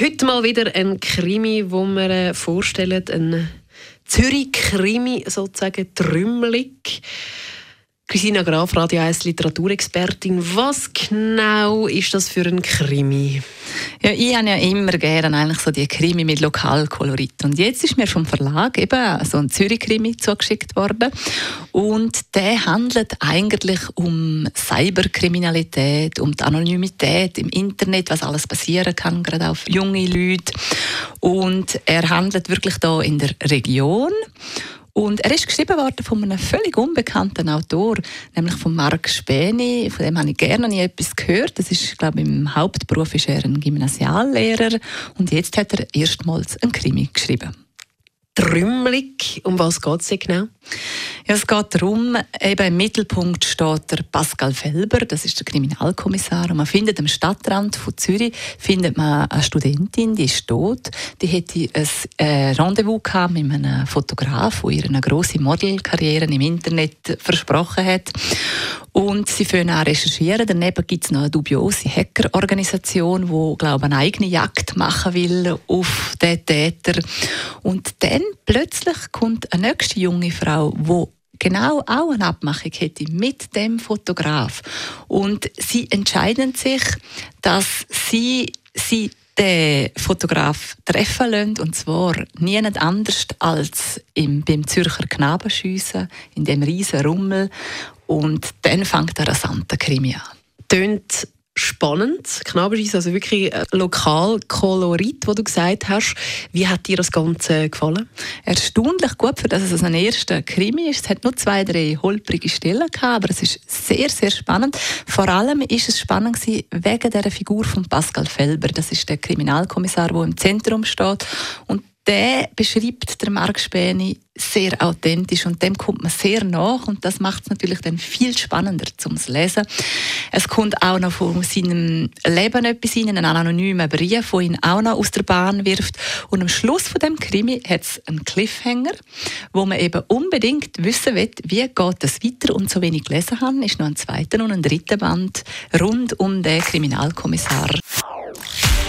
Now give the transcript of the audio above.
Heute mal wieder ein Krimi, wo wir äh, vorstellen, ein Zürich-Krimi, sozusagen Trümmelig. Christina Graf, Radio 1 Literaturexpertin. Was genau ist das für ein Krimi? Ja, ich habe ja immer gerne eigentlich so die Krimi mit Lokalkolorit. Und jetzt ist mir vom Verlag eben so ein Zürich-Krimi zugeschickt worden. Und der handelt eigentlich um Cyberkriminalität, um die Anonymität im Internet, was alles passieren kann, gerade auf junge Leute. Und er handelt wirklich da in der Region. Und er ist geschrieben worden von einem völlig unbekannten Autor, nämlich von Marc Späni. Von dem habe ich gerne nie etwas gehört. Das ist, glaube ich, im Hauptberuf ist er ein Gymnasiallehrer. Und jetzt hat er erstmals einen Krimi geschrieben. Trümmelig, um was geht es genau? Ja, es geht darum, eben im Mittelpunkt steht der Pascal Felber, das ist der Kriminalkommissar. Und man findet am Stadtrand von Zürich findet man eine Studentin, die ist tot. Die hätte ein äh, Rendezvous gehabt mit einem Fotograf, der ihr eine grosse Modelkarriere im Internet versprochen hat. Und sie fangen an recherchieren. Daneben gibt es noch eine dubiose Hackerorganisation, die, glaube ich, eine eigene Jagd machen will auf den Täter. Und dann plötzlich kommt eine nächste junge Frau, die genau auch eine Abmachung hätte mit dem Fotograf. Und sie entscheiden sich, dass sie, sie den Fotograf treffen lassen, und zwar niemand anders als im, beim Zürcher Knabenschiessen, in dem riesen Rummel. Und dann fängt der rasante Krimi an. Tönt spannend. Knabenschiessen, also wirklich lokal Kolorit, wo du gesagt hast. Wie hat dir das Ganze gefallen? Erstaunlich gut, für das es ein erster Krimi ist. Es hat nur zwei, drei holprige Stellen gehabt, aber es ist sehr, sehr spannend. Vor allem ist es spannend wegen der Figur von Pascal Felber. Das ist der Kriminalkommissar, der im Zentrum steht und der beschreibt der Mark Späni sehr authentisch und dem kommt man sehr nach und das macht es natürlich dann viel spannender zum Lesen. Es kommt auch noch von seinem Leben etwas in einen anonymen Brief, der ihn auch noch aus der Bahn wirft und am Schluss von dem Krimi hat es einen Cliffhanger, wo man eben unbedingt wissen will, wie geht es weiter und so wenig gelesen haben, ist noch ein zweiter und ein dritter Band rund um den Kriminalkommissar.